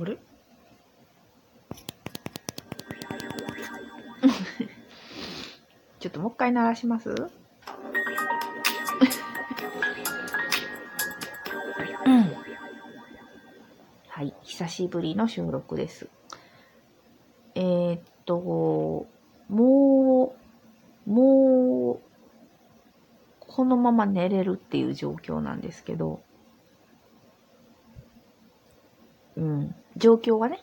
あれ ちょっともう一回鳴らします？うん。はい、久しぶりの収録です。えー、っと、もう、もう、このまま寝れるっていう状況なんですけど、うん、状況はね、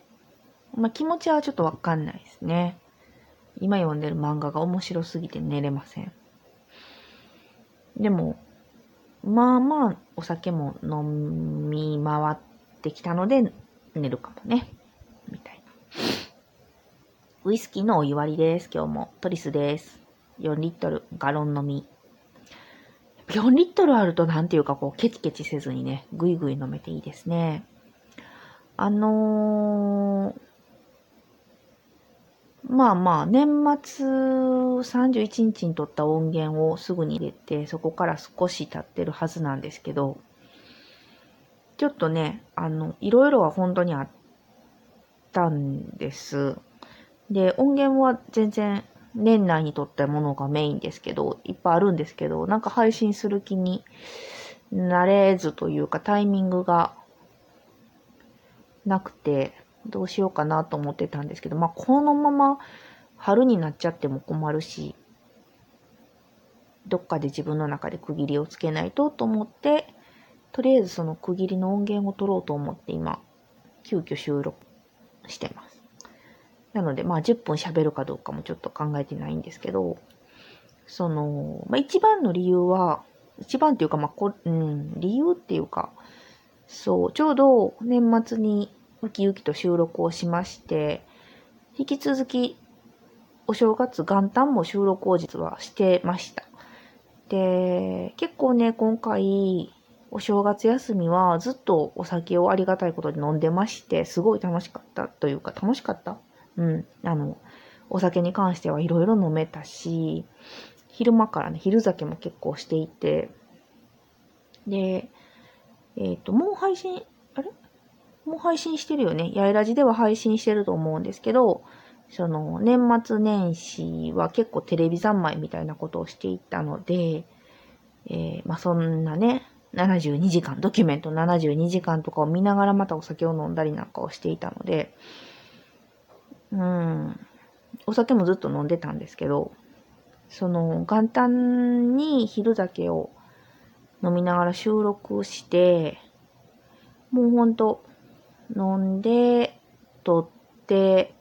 まあ、気持ちはちょっとわかんないですね。今読んでる漫画が面白すぎて寝れません。でも、まあまあお酒も飲み回ってきたので寝るかもね。みたいな。ウイスキーのお湯割りです。今日も。トリスです。4リットル、ガロン飲み。4リットルあるとなんていうかこうケチケチせずにね、ぐいぐい飲めていいですね。あのー、まあまあ、年末31日に撮った音源をすぐに入れて、そこから少し経ってるはずなんですけど、ちょっとね、あの、いろいろは本当にあったんです。で、音源は全然年内に撮ったものがメインですけど、いっぱいあるんですけど、なんか配信する気になれずというかタイミングがなくて、どうしようかなと思ってたんですけど、まあ、このまま春になっちゃっても困るし、どっかで自分の中で区切りをつけないとと思って、とりあえずその区切りの音源を取ろうと思って今、急遽収録してます。なので、まあ10分喋るかどうかもちょっと考えてないんですけど、その、まあ一番の理由は、一番っていうか、まあこ、うん、理由っていうか、そう、ちょうど年末にウキウキと収録をしまして、引き続きお正月元旦も収録を実はしてました。で、結構ね、今回、お正月休みはずっとお酒をありがたいことに飲んでまして、すごい楽しかったというか、楽しかった？うん。あの、お酒に関してはいろいろ飲めたし、昼間からね、昼酒も結構していて、で、えっ、と、もう配信、あれ？もう配信してるよね？やいらじでは配信してると思うんですけど、その、年末年始は結構テレビ三昧みたいなことをしていたので、えーまあそんなね、72時間、ドキュメント72時間とかを見ながらまたお酒を飲んだりなんかをしていたので、うん、お酒もずっと飲んでたんですけど、その、元旦に昼酒を飲みながら収録して、もうほんと、飲んで、撮って、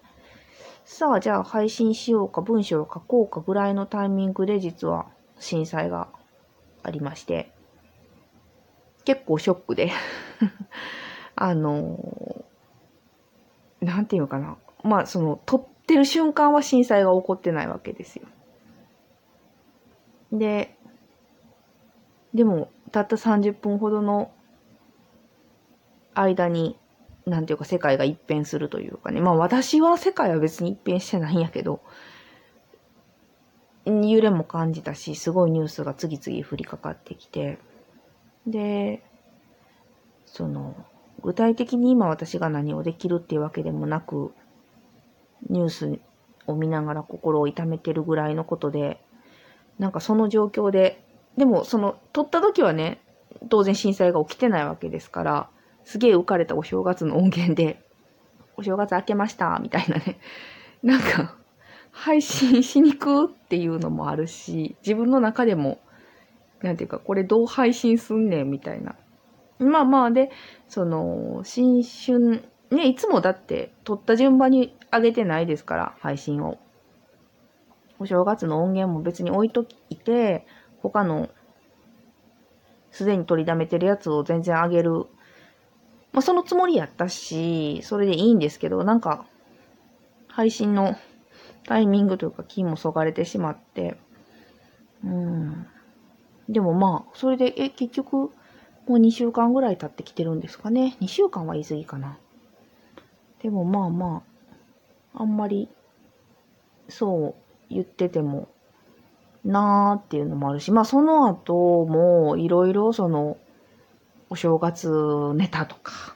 さあ、じゃあ配信しようか、文章を書こうかぐらいのタイミングで実は震災がありまして、結構ショックで、あの、なんていうのかな。まあ、その、撮ってる瞬間は震災が起こってないわけですよ。で、でも、たった30分ほどの間に、なんていうか世界が一変するというかね。まあ私は世界は別に一変してないんやけど、揺れも感じたし、すごいニュースが次々降りかかってきて、で、その、具体的に今私が何をできるっていうわけでもなく、ニュースを見ながら心を痛めてるぐらいのことで、なんかその状況で、でもその、撮った時はね、当然震災が起きてないわけですから、すげえ浮かれたお正月の音源で、お正月明けました、みたいなね。なんか、配信しにくっていうのもあるし、自分の中でも、なんていうか、これどう配信すんねん、みたいな。まあまあ、で、その、新春、ね、いつもだって、撮った順番に上げてないですから、配信を。お正月の音源も別に置いといて、他の、すでに取りだめてるやつを全然上げる。まあ、そのつもりやったし、それでいいんですけど、なんか、配信のタイミングというか、気もそがれてしまって、うん。でもまあ、それで、え、結局、もう2週間ぐらい経ってきてるんですかね。2週間は言い過ぎかな。でもまあまあ、あんまり、そう言ってても、なーっていうのもあるし、まあその後も、いろいろその、お正月ネタとか、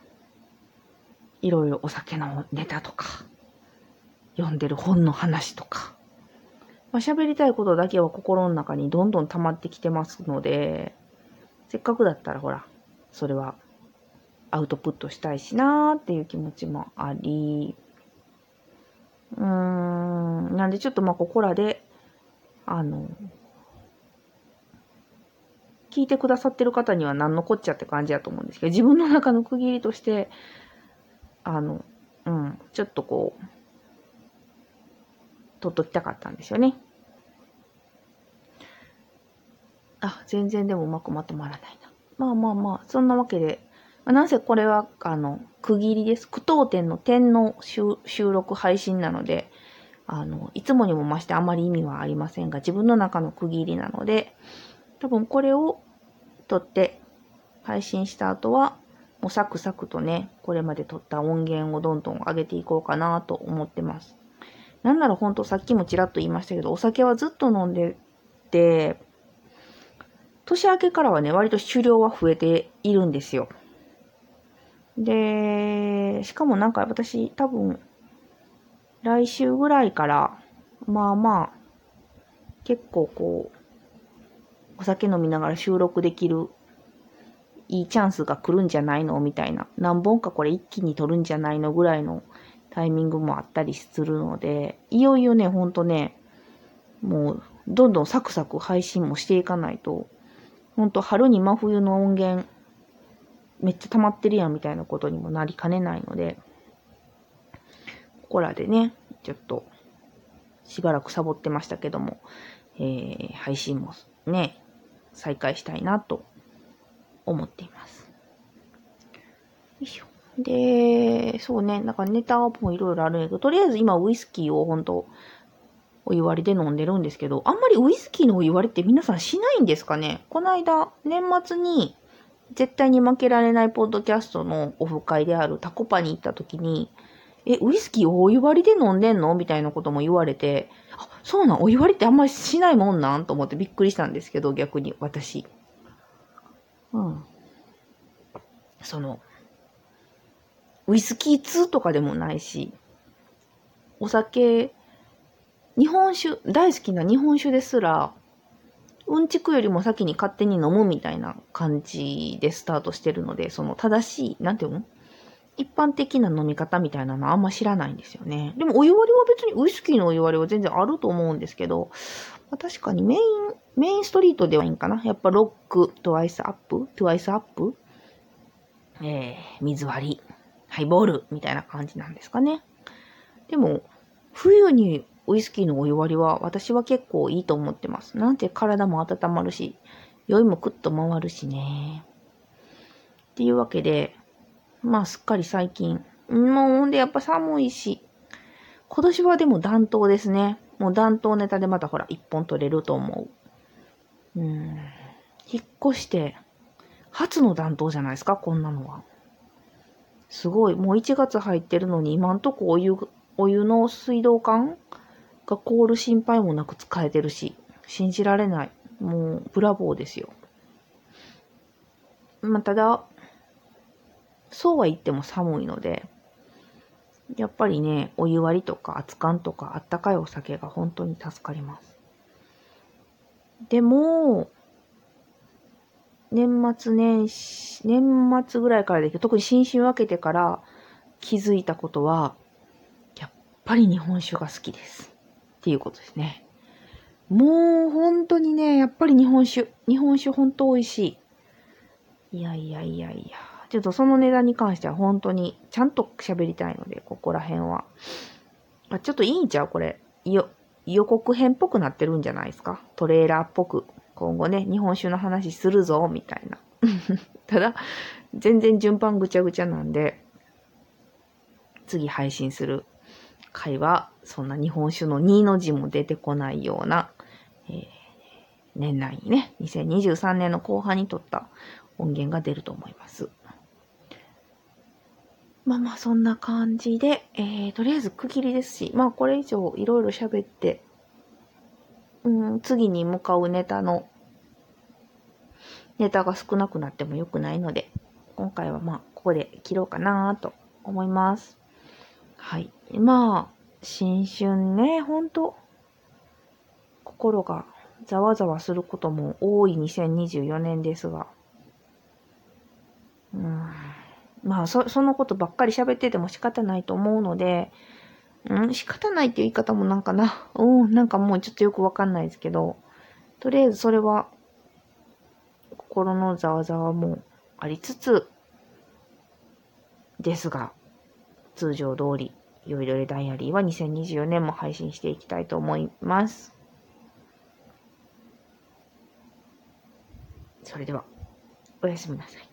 いろいろお酒のネタとか、読んでる本の話とか、まあ、喋りたいことだけは心の中にどんどん溜まってきてますので、せっかくだったらほら、それはアウトプットしたいしなーっていう気持ちもあり、うーん、なんでちょっとまあここらで、あの、聞いてくださってる方には何のこっちゃって感じやと思うんですけど、自分の中の区切りとして、あの、うん、ちょっとこう、取っときたかったんですよね。あ、全然でもうまくまとまらないな。まあまあまあ、そんなわけで、まあ、なぜこれは、あの、区切りです。句読点の点の収録配信なので、あの、いつもにも増してあまり意味はありませんが、自分の中の区切りなので、多分これを撮って配信した後は、もうサクサクとね、これまで撮った音源をどんどん上げていこうかなと思ってます。なんならほんとさっきもちらっと言いましたけど、お酒はずっと飲んでて、年明けからはね、割と酒量は増えているんですよ。で、しかもなんか私多分、来週ぐらいから、まあまあ、結構こう、お酒飲みながら収録できるいいチャンスが来るんじゃないのみたいな。何本かこれ一気に撮るんじゃないのぐらいのタイミングもあったりするので、いよいよね、ほんとね、もう、どんどんサクサク配信もしていかないと、ほんと春に真冬の音源、めっちゃ溜まってるやんみたいなことにもなりかねないので、ここらでね、ちょっと、しばらくサボってましたけども、えー、配信もね、再開したいなと思っています。よいしょ。で、そうね、なんかネタもいろいろあるんやけど、とりあえず今ウイスキーを本当お湯割りで飲んでるんですけど、あんまりウイスキーのお湯割りって皆さんしないんですかね？この間、年末に絶対に負けられないポッドキャストのオフ会であるタコパに行った時に、え、ウイスキーお湯割りで飲んでんの？みたいなことも言われて、あ、そうなん、お湯割りってあんまりしないもんなん？と思ってびっくりしたんですけど、逆に私。うん。その、ウイスキー2とかでもないし、お酒、日本酒、大好きな日本酒ですら、うんちくよりも先に勝手に飲むみたいな感じでスタートしてるので、その正しい、なんていうの一般的な飲み方みたいなのあんま知らないんですよね。でもお湯割りは別にウイスキーのお湯割りは全然あると思うんですけど、まあ、確かにメイン、メインストリートではいいんかな。やっぱロック、トワイスアップ、トワイスアップ、えー、水割り、ハイボールみたいな感じなんですかね。でも、冬にウイスキーのお湯割りは私は結構いいと思ってます。なんて体も温まるし、酔いもクッと回るしね。っていうわけで、まあすっかり最近。もうほんでやっぱ寒いし、今年はでも暖冬ですね。もう暖冬ネタでまたほら一本取れると思う。うん。引っ越して、初の暖冬じゃないですか、こんなのは。すごい。もう1月入ってるのに今んとこお湯、お湯の水道管が凍る心配もなく使えてるし、信じられない。もう、ブラボーですよ。まあ、ただ、そうは言っても寒いので、やっぱりね、お湯割りとか熱燗とかあったかいお酒が本当に助かります。でも、年末年始、年末ぐらいからで特に新春分けてから気づいたことは、やっぱり日本酒が好きです。っていうことですね。もう本当にね、やっぱり日本酒。日本酒本当美味しい。いやいやいやいや。ちょっとその値段に関しては本当にちゃんと喋りたいので、ここら辺は。あ、ちょっといいんちゃうこれ。よ、予告編っぽくなってるんじゃないですかトレーラーっぽく。今後ね、日本酒の話するぞ、みたいな。ただ、全然順番ぐちゃぐちゃなんで、次配信する回は、そんな日本酒の2の字も出てこないような、えー、年内にね、2023年の後半に撮った音源が出ると思います。まあまあそんな感じで、えー、とりあえず区切りですし、まあこれ以上いろいろ喋って、うん、次に向かうネタの、ネタが少なくなっても良くないので、今回はまあここで切ろうかなと思います。はい。まあ、新春ね、ほんと、心がざわざわすることも多い2024年ですが、うん、まあ、そ、そのことばっかり喋ってても仕方ないと思うので、うん、仕方ないっていう言い方もなんかな、うん、なんかもうちょっとよくわかんないですけど、とりあえずそれは、心のざわざわもありつつ、ですが、通常通り、よいどれダイアリーは2024年も配信していきたいと思います。それでは、おやすみなさい。